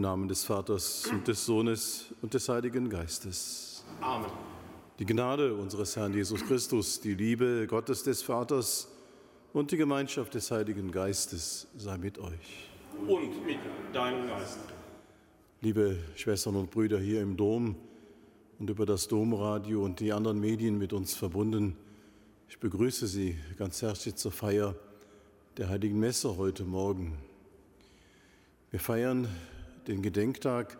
Namen des Vaters und des Sohnes und des Heiligen Geistes. Amen. Die Gnade unseres Herrn Jesus Christus, die Liebe Gottes des Vaters und die Gemeinschaft des Heiligen Geistes sei mit euch. Und mit deinem Geist. Liebe Schwestern und Brüder hier im Dom und über das Domradio und die anderen Medien mit uns verbunden, ich begrüße Sie ganz herzlich zur Feier der Heiligen Messe heute Morgen. Wir feiern den Gedenktag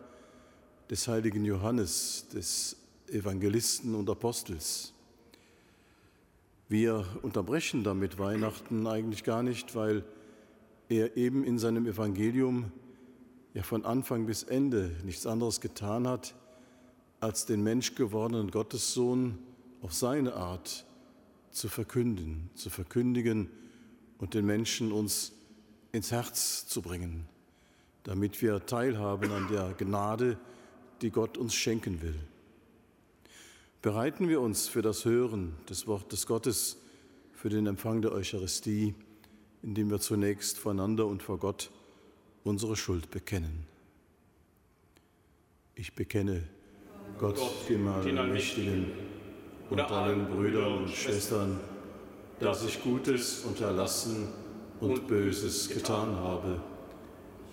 des heiligen Johannes, des Evangelisten und Apostels. Wir unterbrechen damit Weihnachten eigentlich gar nicht, weil er eben in seinem Evangelium ja von Anfang bis Ende nichts anderes getan hat, als den menschgewordenen Gottessohn auf seine Art zu verkünden, zu verkündigen und den Menschen uns ins Herz zu bringen damit wir teilhaben an der Gnade, die Gott uns schenken will. Bereiten wir uns für das Hören des Wortes Gottes, für den Empfang der Eucharistie, indem wir zunächst voreinander und vor Gott unsere Schuld bekennen. Ich bekenne Gott, dem Allmächtigen und allen Brüdern und Schwestern, dass ich Gutes unterlassen und Böses getan habe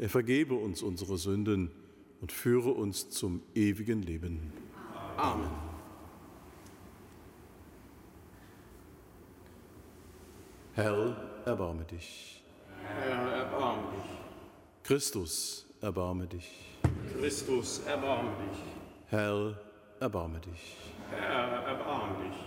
er vergebe uns unsere Sünden und führe uns zum ewigen Leben. Amen. Herr, erbarme dich. Herr, erbarme dich. Christus, erbarme dich. Christus, erbarme dich. Herr, erbarme dich. Herr, erbarme dich.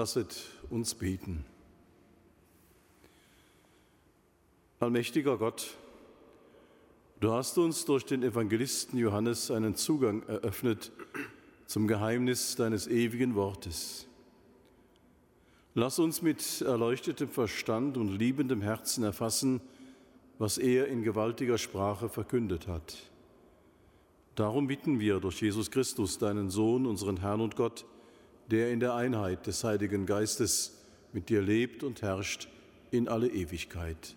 Lasset uns beten. Allmächtiger Gott, du hast uns durch den Evangelisten Johannes einen Zugang eröffnet zum Geheimnis deines ewigen Wortes. Lass uns mit erleuchtetem Verstand und liebendem Herzen erfassen, was er in gewaltiger Sprache verkündet hat. Darum bitten wir durch Jesus Christus, deinen Sohn, unseren Herrn und Gott, der in der Einheit des Heiligen Geistes mit dir lebt und herrscht in alle Ewigkeit.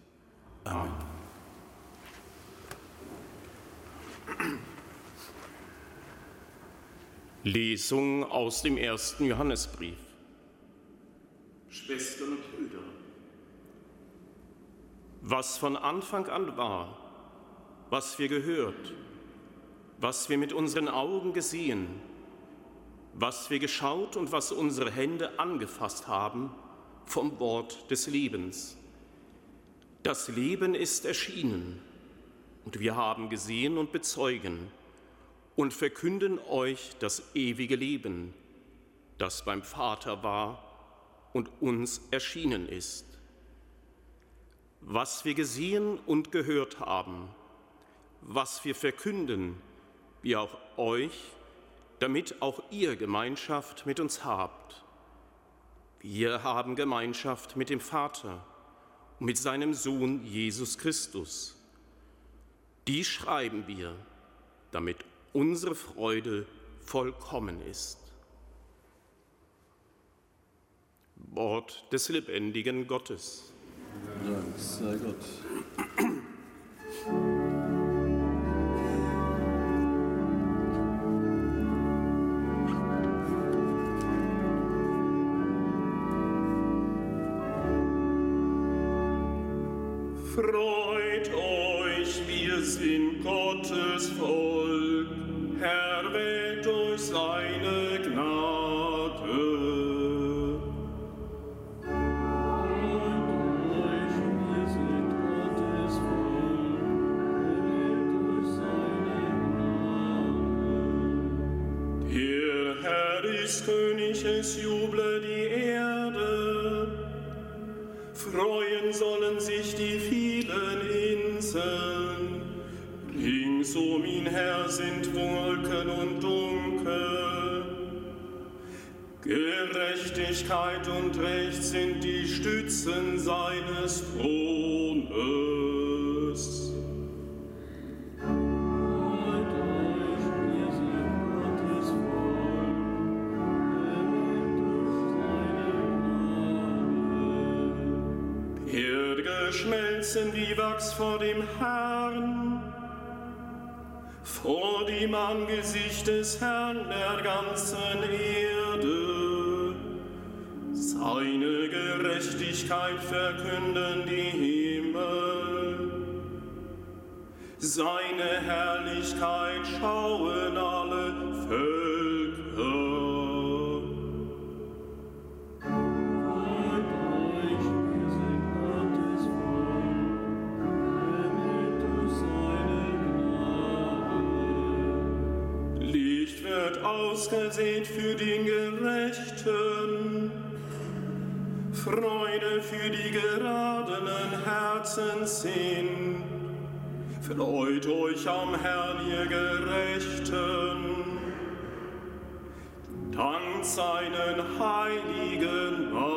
Amen. Lesung aus dem ersten Johannesbrief. Schwestern und Brüder, was von Anfang an war, was wir gehört, was wir mit unseren Augen gesehen, was wir geschaut und was unsere Hände angefasst haben vom Wort des Lebens. Das Leben ist erschienen und wir haben gesehen und bezeugen und verkünden euch das ewige Leben, das beim Vater war und uns erschienen ist. Was wir gesehen und gehört haben, was wir verkünden, wie auch euch, damit auch ihr Gemeinschaft mit uns habt. Wir haben Gemeinschaft mit dem Vater mit seinem Sohn Jesus Christus. Die schreiben wir, damit unsere Freude vollkommen ist. Wort des lebendigen Gottes. Dank sei Gott. Schmelzen wie Wachs vor dem Herrn, vor dem Angesicht des Herrn der ganzen Erde. Seine Gerechtigkeit verkünden die Himmel, seine Herrlichkeit schauen alle ausgesät für den Gerechten, Freude für die geradenen Herzen sind. Freut euch am Herrn, ihr Gerechten, dankt seinen heiligen Namen.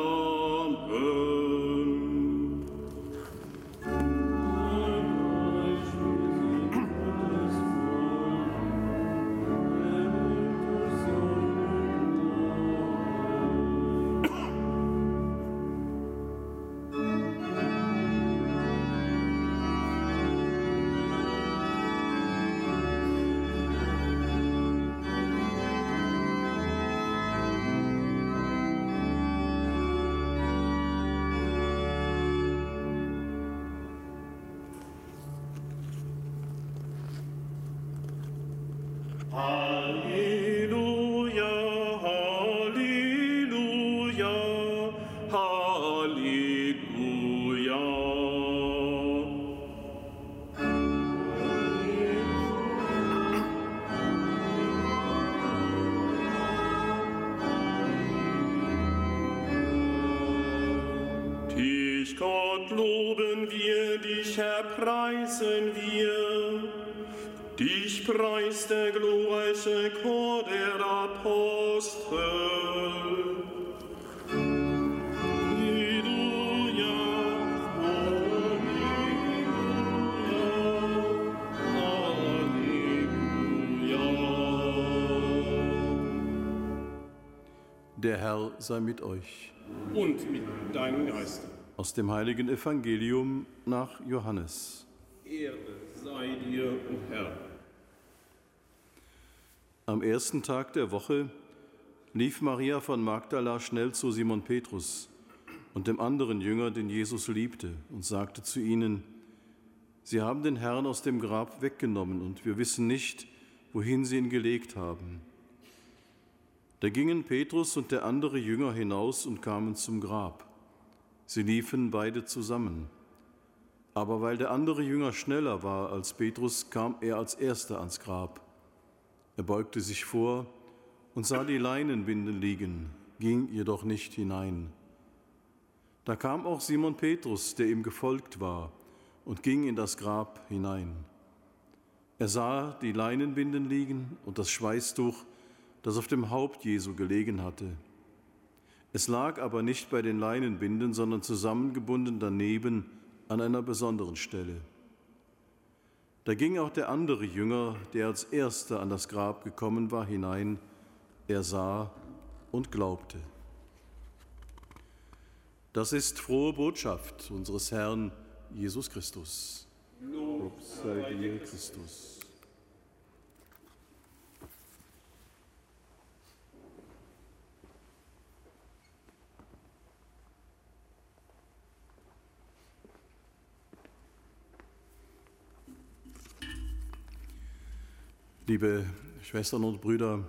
Der Herr sei mit euch. Und mit deinem Geist. Aus dem heiligen Evangelium nach Johannes. Ehre sei dir, o Herr. Am ersten Tag der Woche lief Maria von Magdala schnell zu Simon Petrus und dem anderen Jünger, den Jesus liebte, und sagte zu ihnen, Sie haben den Herrn aus dem Grab weggenommen und wir wissen nicht, wohin Sie ihn gelegt haben. Da gingen Petrus und der andere Jünger hinaus und kamen zum Grab. Sie liefen beide zusammen. Aber weil der andere Jünger schneller war als Petrus, kam er als erster ans Grab. Er beugte sich vor und sah die Leinenbinden liegen, ging jedoch nicht hinein. Da kam auch Simon Petrus, der ihm gefolgt war, und ging in das Grab hinein. Er sah die Leinenbinden liegen und das Schweißtuch, das auf dem Haupt Jesu gelegen hatte. Es lag aber nicht bei den Leinenbinden, sondern zusammengebunden daneben an einer besonderen Stelle. Da ging auch der andere Jünger, der als erster an das Grab gekommen war, hinein. Er sah und glaubte. Das ist frohe Botschaft unseres Herrn Jesus Christus. Lob sei dir, Christus. Liebe Schwestern und Brüder,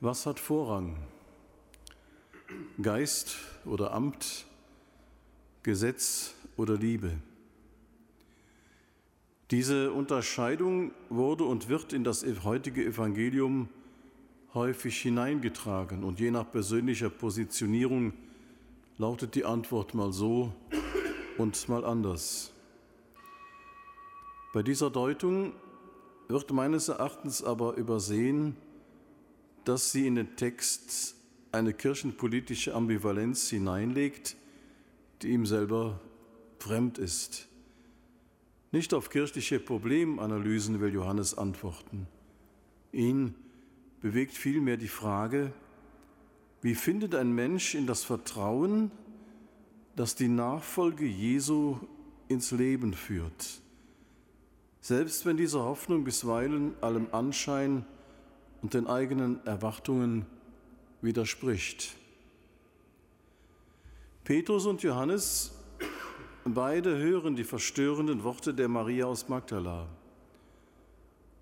was hat Vorrang? Geist oder Amt, Gesetz oder Liebe? Diese Unterscheidung wurde und wird in das heutige Evangelium häufig hineingetragen und je nach persönlicher Positionierung lautet die Antwort mal so und mal anders. Bei dieser Deutung wird meines Erachtens aber übersehen, dass sie in den Text eine kirchenpolitische Ambivalenz hineinlegt, die ihm selber fremd ist. Nicht auf kirchliche Problemanalysen will Johannes antworten. Ihn bewegt vielmehr die Frage, wie findet ein Mensch in das Vertrauen, das die Nachfolge Jesu ins Leben führt? Selbst wenn diese Hoffnung bisweilen allem Anschein und den eigenen Erwartungen widerspricht. Petrus und Johannes, beide hören die verstörenden Worte der Maria aus Magdala.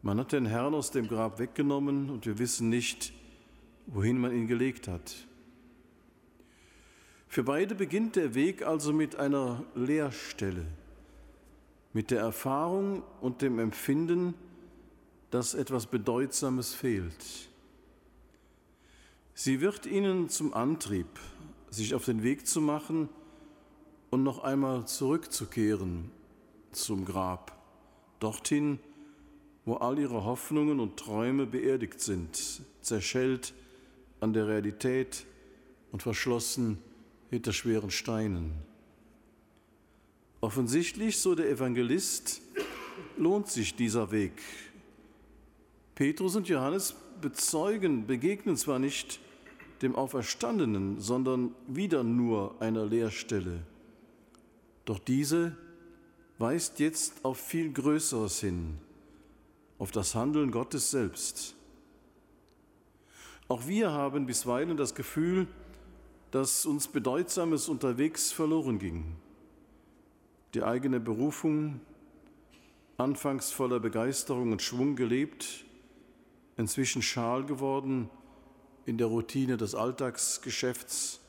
Man hat den Herrn aus dem Grab weggenommen und wir wissen nicht, wohin man ihn gelegt hat. Für beide beginnt der Weg also mit einer Leerstelle mit der Erfahrung und dem Empfinden, dass etwas Bedeutsames fehlt. Sie wird ihnen zum Antrieb, sich auf den Weg zu machen und noch einmal zurückzukehren zum Grab, dorthin, wo all ihre Hoffnungen und Träume beerdigt sind, zerschellt an der Realität und verschlossen hinter schweren Steinen. Offensichtlich, so der Evangelist, lohnt sich dieser Weg. Petrus und Johannes bezeugen, begegnen zwar nicht dem Auferstandenen, sondern wieder nur einer Leerstelle. Doch diese weist jetzt auf viel Größeres hin, auf das Handeln Gottes selbst. Auch wir haben bisweilen das Gefühl, dass uns Bedeutsames unterwegs verloren ging die eigene Berufung, anfangs voller Begeisterung und Schwung gelebt, inzwischen schal geworden in der Routine des Alltagsgeschäfts,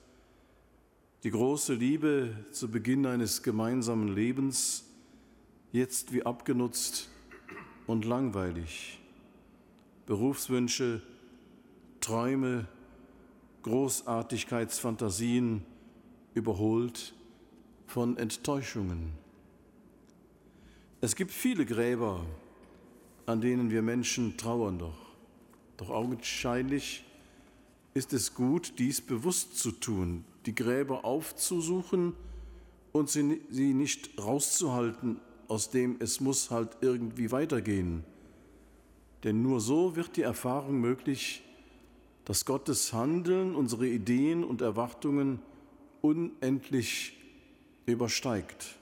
die große Liebe zu Beginn eines gemeinsamen Lebens, jetzt wie abgenutzt und langweilig. Berufswünsche, Träume, Großartigkeitsfantasien überholt von Enttäuschungen. Es gibt viele Gräber, an denen wir Menschen trauern doch. Doch augenscheinlich ist es gut, dies bewusst zu tun, die Gräber aufzusuchen und sie, sie nicht rauszuhalten, aus dem es muss halt irgendwie weitergehen. Denn nur so wird die Erfahrung möglich, dass Gottes Handeln unsere Ideen und Erwartungen unendlich übersteigt.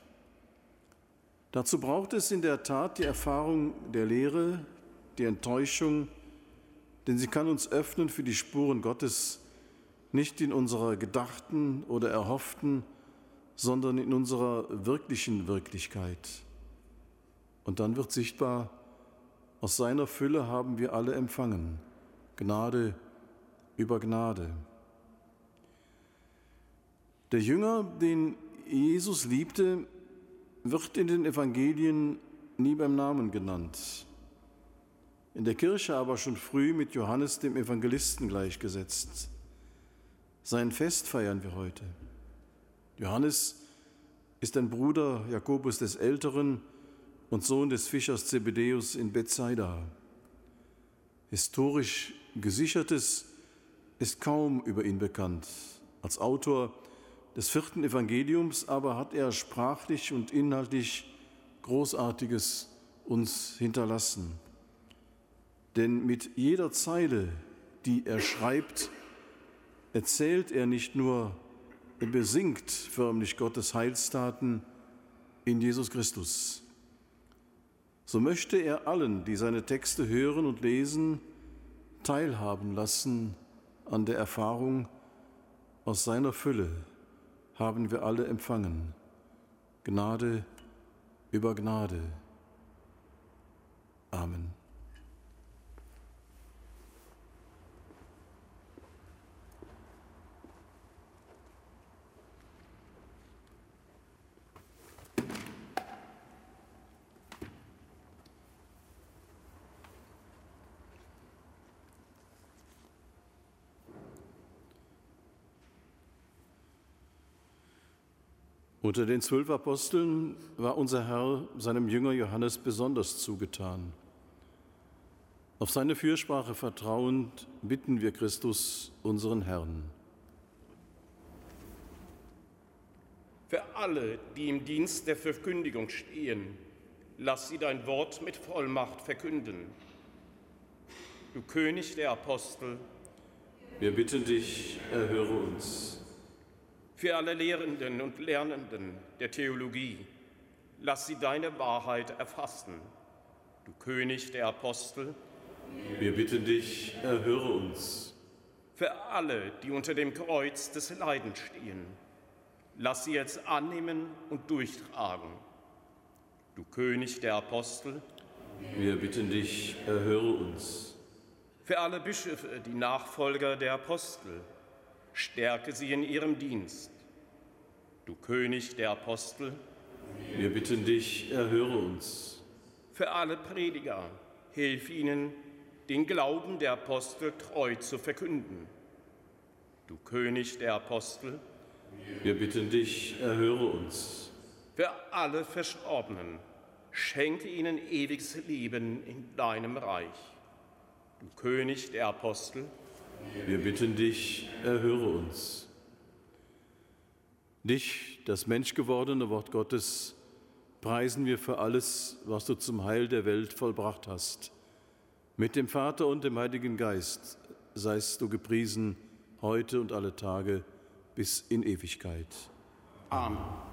Dazu braucht es in der Tat die Erfahrung der Lehre, die Enttäuschung, denn sie kann uns öffnen für die Spuren Gottes, nicht in unserer gedachten oder erhofften, sondern in unserer wirklichen Wirklichkeit. Und dann wird sichtbar, aus seiner Fülle haben wir alle empfangen, Gnade über Gnade. Der Jünger, den Jesus liebte, wird in den Evangelien nie beim Namen genannt, in der Kirche aber schon früh mit Johannes dem Evangelisten gleichgesetzt. Sein Fest feiern wir heute. Johannes ist ein Bruder Jakobus des Älteren und Sohn des Fischers Zebedeus in Bethsaida. Historisch gesichertes ist kaum über ihn bekannt. Als Autor des vierten Evangeliums aber hat er sprachlich und inhaltlich Großartiges uns hinterlassen. Denn mit jeder Zeile, die er schreibt, erzählt er nicht nur, er besingt förmlich Gottes Heilstaten in Jesus Christus. So möchte er allen, die seine Texte hören und lesen, teilhaben lassen an der Erfahrung aus seiner Fülle haben wir alle empfangen. Gnade über Gnade. Amen. Unter den zwölf Aposteln war unser Herr seinem Jünger Johannes besonders zugetan. Auf seine Fürsprache vertrauend bitten wir Christus, unseren Herrn. Für alle, die im Dienst der Verkündigung stehen, lass sie dein Wort mit Vollmacht verkünden. Du König der Apostel, wir bitten dich, erhöre uns für alle Lehrenden und Lernenden der Theologie. Lass sie deine Wahrheit erfassen. Du König der Apostel. Wir bitten dich, erhöre uns. Für alle, die unter dem Kreuz des Leidens stehen. Lass sie jetzt annehmen und durchtragen. Du König der Apostel. Wir bitten dich, erhöre uns. Für alle Bischöfe, die Nachfolger der Apostel stärke sie in ihrem Dienst. Du König der Apostel, wir bitten dich, erhöre uns. Für alle Prediger, hilf ihnen, den Glauben der Apostel treu zu verkünden. Du König der Apostel, wir bitten dich, erhöre uns. Für alle Verstorbenen, schenke ihnen ewiges Leben in deinem Reich. Du König der Apostel, wir bitten dich, erhöre uns. Dich, das menschgewordene Wort Gottes, preisen wir für alles, was du zum Heil der Welt vollbracht hast. Mit dem Vater und dem Heiligen Geist seist du gepriesen, heute und alle Tage bis in Ewigkeit. Amen.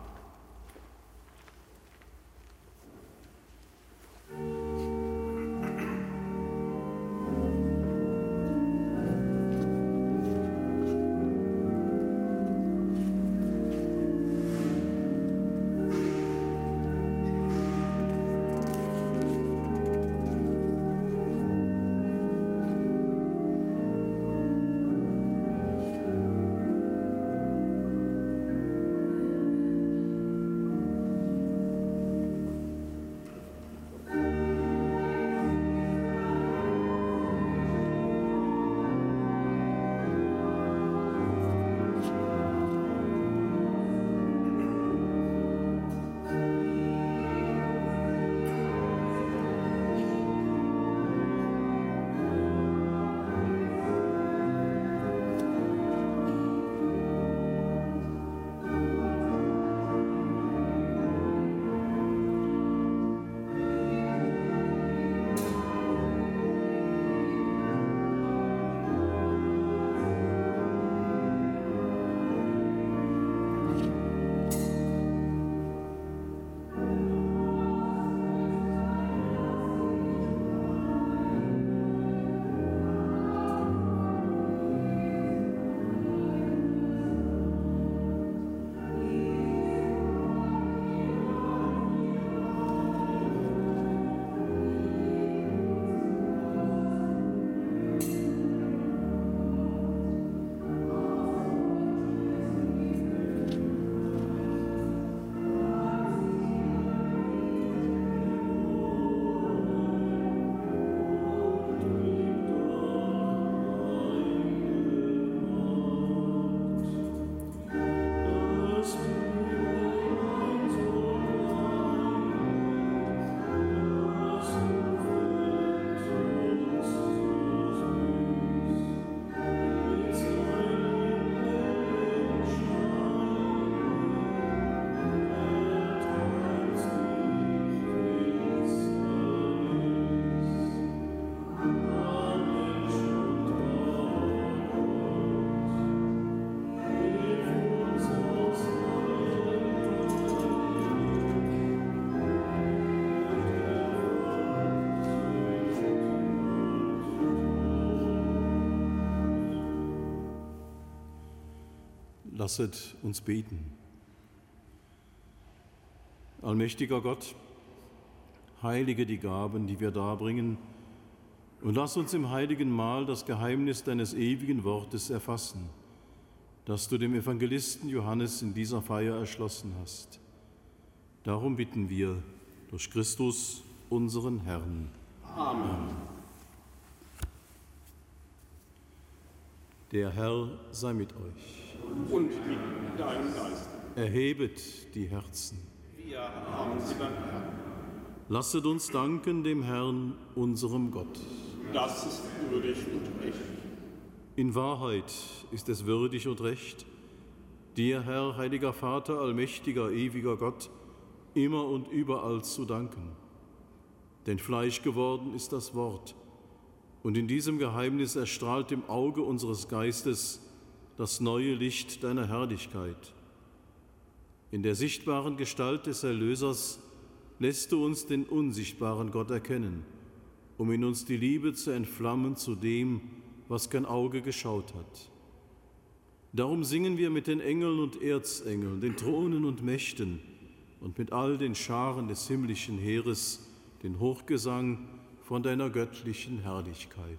Lasset uns beten. Allmächtiger Gott, heilige die Gaben, die wir darbringen, und lass uns im heiligen Mahl das Geheimnis deines ewigen Wortes erfassen, das du dem Evangelisten Johannes in dieser Feier erschlossen hast. Darum bitten wir durch Christus, unseren Herrn. Amen. Der Herr sei mit euch. Und mit deinem Geist. Erhebet die Herzen. Wir haben sie beim Herrn. Lasset uns danken dem Herrn, unserem Gott. Das ist würdig und recht. In Wahrheit ist es würdig und recht, dir, Herr, heiliger Vater, allmächtiger, ewiger Gott, immer und überall zu danken. Denn Fleisch geworden ist das Wort, und in diesem Geheimnis erstrahlt im Auge unseres Geistes das neue Licht deiner Herrlichkeit. In der sichtbaren Gestalt des Erlösers lässt du uns den unsichtbaren Gott erkennen, um in uns die Liebe zu entflammen zu dem, was kein Auge geschaut hat. Darum singen wir mit den Engeln und Erzengeln, den Thronen und Mächten und mit all den Scharen des himmlischen Heeres den Hochgesang von deiner göttlichen Herrlichkeit.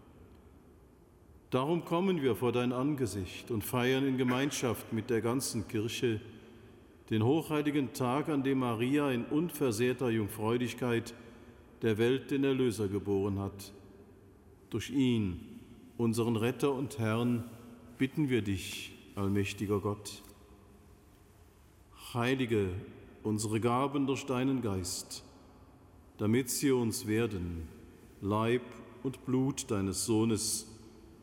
Darum kommen wir vor dein Angesicht und feiern in Gemeinschaft mit der ganzen Kirche den hochheiligen Tag, an dem Maria in unversehrter Jungfräulichkeit der Welt den Erlöser geboren hat. Durch ihn, unseren Retter und Herrn, bitten wir dich, allmächtiger Gott. Heilige unsere Gaben durch deinen Geist, damit sie uns werden, Leib und Blut deines Sohnes,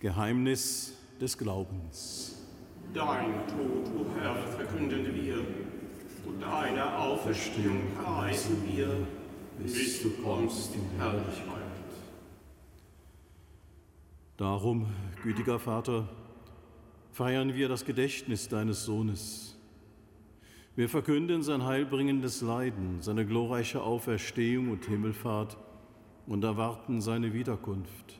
Geheimnis des Glaubens. Dein Tod, o oh Herr, verkünden wir, und deine Auferstehung preisen wir, bis du kommst in Herrlichkeit. Darum, gütiger Vater, feiern wir das Gedächtnis deines Sohnes. Wir verkünden sein heilbringendes Leiden, seine glorreiche Auferstehung und Himmelfahrt und erwarten seine Wiederkunft.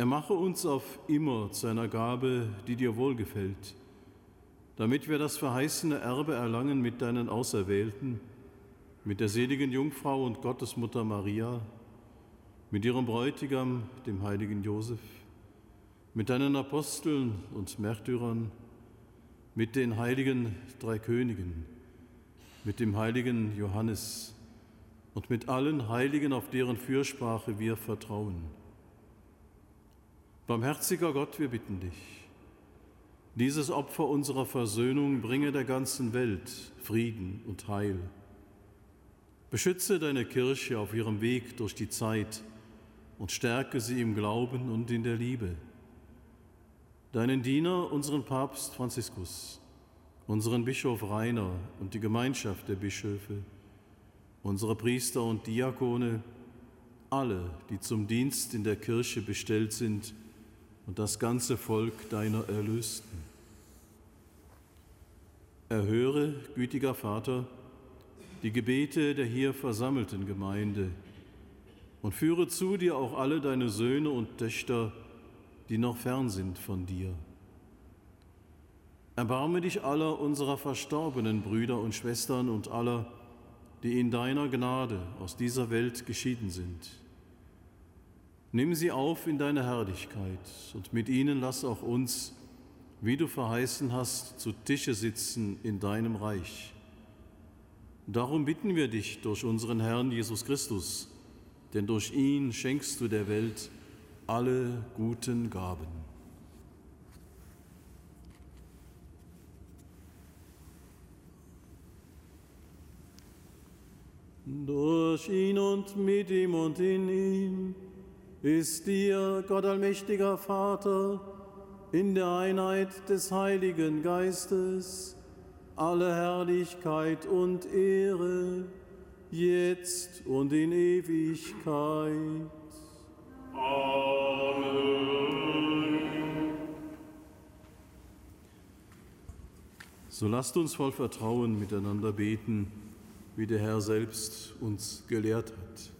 Er mache uns auf immer zu einer Gabe, die dir wohlgefällt, damit wir das verheißene Erbe erlangen mit deinen Auserwählten, mit der seligen Jungfrau und Gottesmutter Maria, mit ihrem Bräutigam, dem heiligen Josef, mit deinen Aposteln und Märtyrern, mit den heiligen drei Königen, mit dem heiligen Johannes und mit allen Heiligen, auf deren Fürsprache wir vertrauen. Barmherziger Gott, wir bitten dich, dieses Opfer unserer Versöhnung bringe der ganzen Welt Frieden und Heil. Beschütze deine Kirche auf ihrem Weg durch die Zeit, und stärke sie im Glauben und in der Liebe. Deinen Diener, unseren Papst Franziskus, unseren Bischof Rainer und die Gemeinschaft der Bischöfe, unsere Priester und Diakone, alle, die zum Dienst in der Kirche bestellt sind, und das ganze Volk deiner Erlösten. Erhöre, gütiger Vater, die Gebete der hier versammelten Gemeinde, und führe zu dir auch alle deine Söhne und Töchter, die noch fern sind von dir. Erbarme dich aller unserer verstorbenen Brüder und Schwestern und aller, die in deiner Gnade aus dieser Welt geschieden sind. Nimm sie auf in deine Herrlichkeit und mit ihnen lass auch uns, wie du verheißen hast, zu Tische sitzen in deinem Reich. Darum bitten wir dich durch unseren Herrn Jesus Christus, denn durch ihn schenkst du der Welt alle guten Gaben. Durch ihn und mit ihm und in ihm ist dir, Gott allmächtiger Vater, in der Einheit des Heiligen Geistes alle Herrlichkeit und Ehre jetzt und in Ewigkeit. Amen. So lasst uns voll Vertrauen miteinander beten, wie der Herr selbst uns gelehrt hat.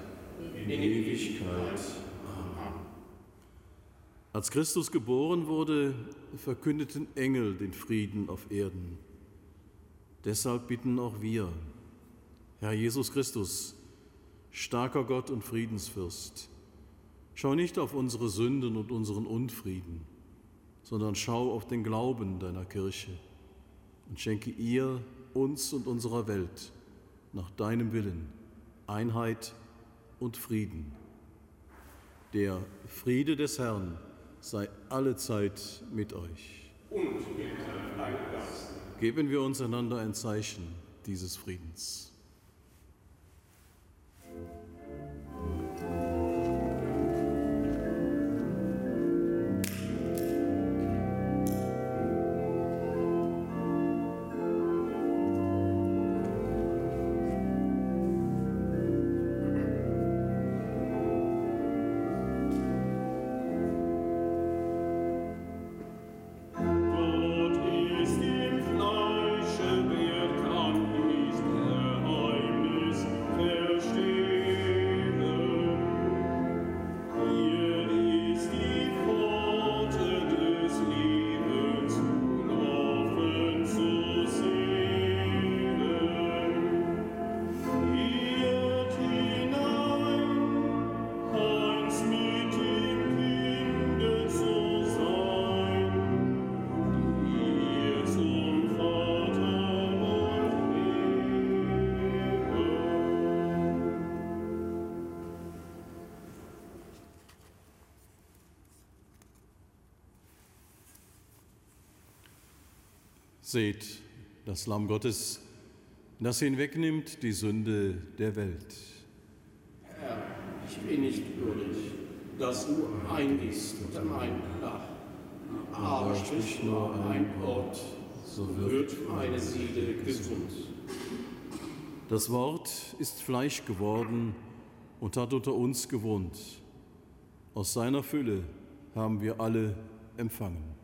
in Ewigkeit. Amen. Als Christus geboren wurde, verkündeten Engel den Frieden auf Erden. Deshalb bitten auch wir, Herr Jesus Christus, starker Gott und Friedensfürst, schau nicht auf unsere Sünden und unseren Unfrieden, sondern schau auf den Glauben deiner Kirche und schenke ihr, uns und unserer Welt nach deinem Willen Einheit und Frieden. Der Friede des Herrn sei allezeit mit euch. Und mit. Geben wir uns einander ein Zeichen dieses Friedens. Seht, das Lamm Gottes, das hinwegnimmt die Sünde der Welt. Herr, ich bin nicht würdig, dass du eingehst unter mein Dach, aber sprich nur ein Wort, so wird meine Seele gesund. Das Wort ist Fleisch geworden und hat unter uns gewohnt. Aus seiner Fülle haben wir alle empfangen.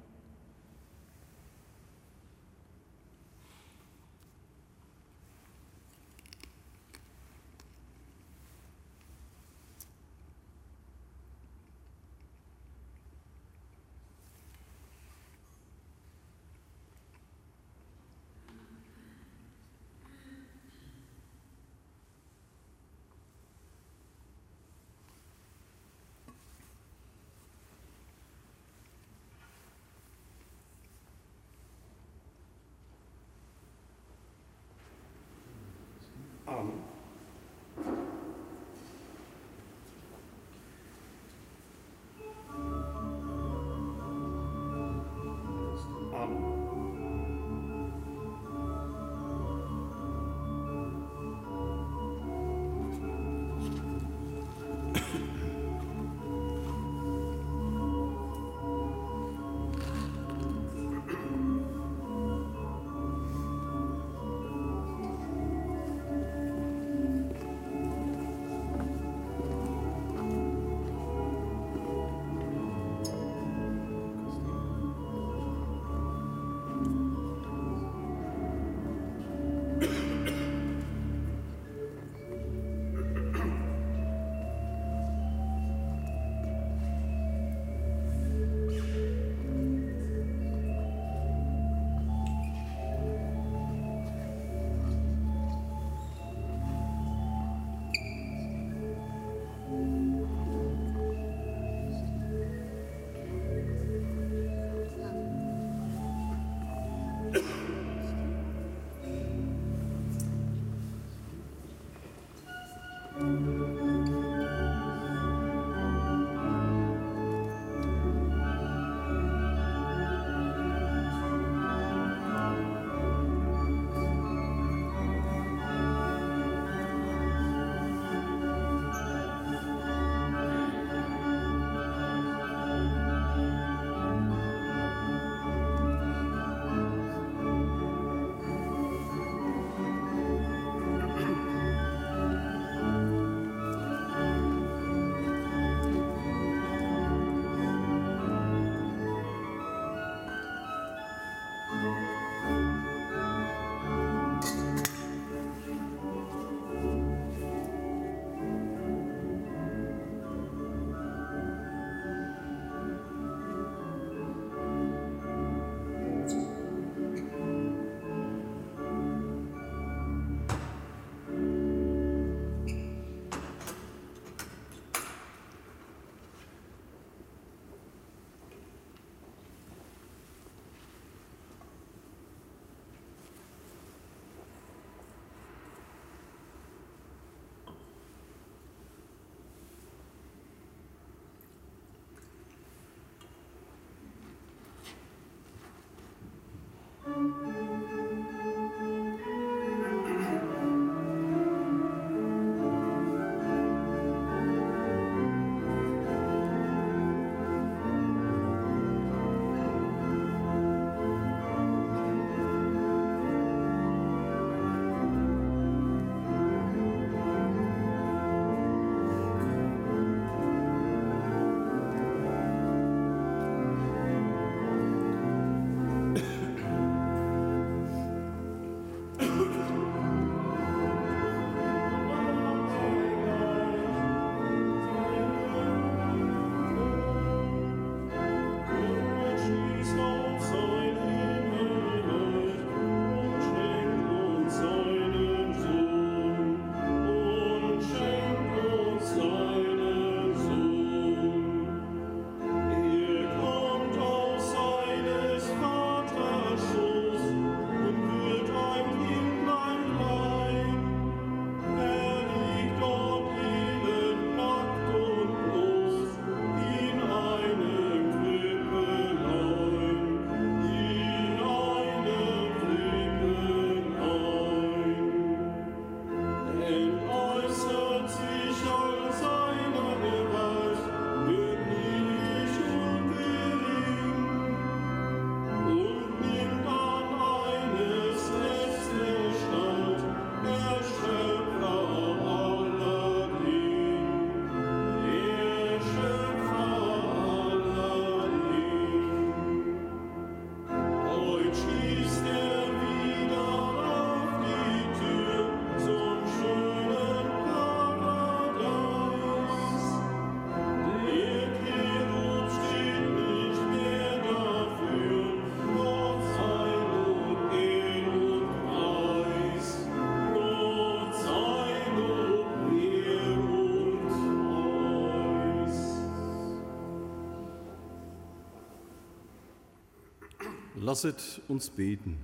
Lasset uns beten.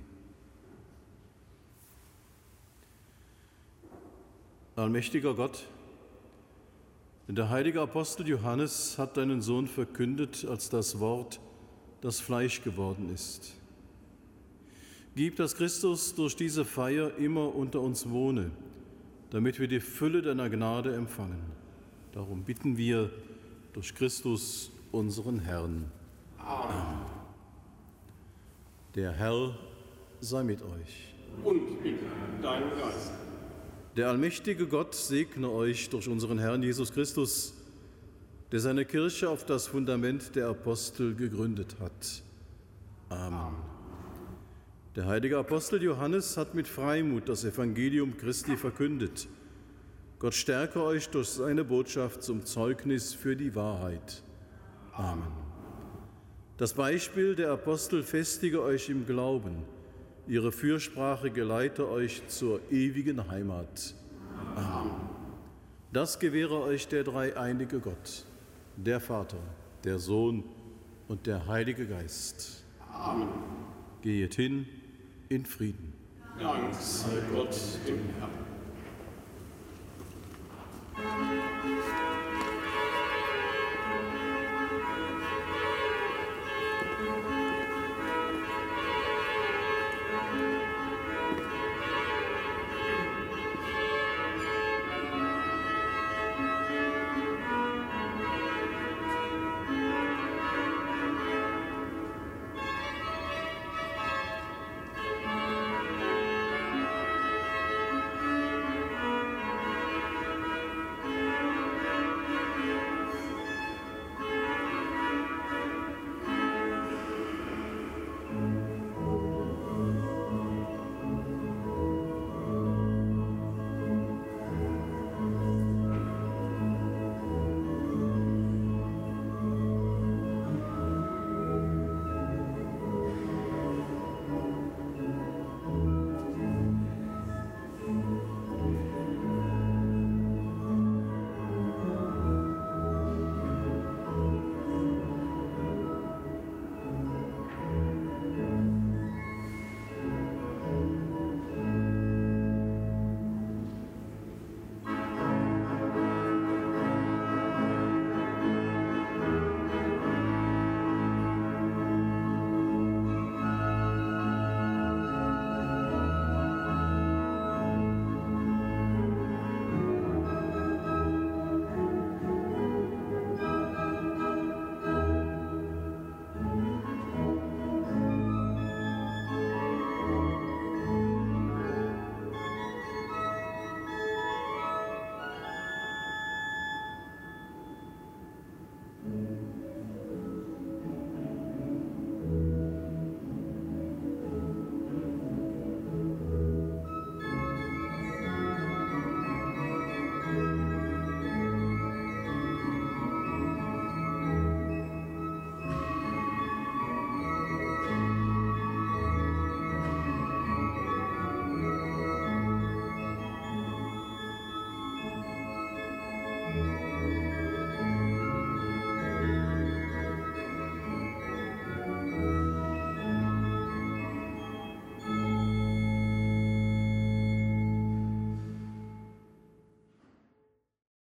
Allmächtiger Gott, der heilige Apostel Johannes hat deinen Sohn verkündet als das Wort, das Fleisch geworden ist. Gib, dass Christus durch diese Feier immer unter uns wohne, damit wir die Fülle deiner Gnade empfangen. Darum bitten wir durch Christus, unseren Herrn. Amen. Der Herr sei mit euch. Und mit deinem Geist. Der allmächtige Gott segne euch durch unseren Herrn Jesus Christus, der seine Kirche auf das Fundament der Apostel gegründet hat. Amen. Der heilige Apostel Johannes hat mit Freimut das Evangelium Christi verkündet. Gott stärke euch durch seine Botschaft zum Zeugnis für die Wahrheit. Amen. Das Beispiel der Apostel festige euch im Glauben. Ihre Fürsprache geleite euch zur ewigen Heimat. Amen. Das gewähre euch der dreieinige Gott, der Vater, der Sohn und der Heilige Geist. Amen. Gehet hin in Frieden. Dank sei Gott dem Herrn.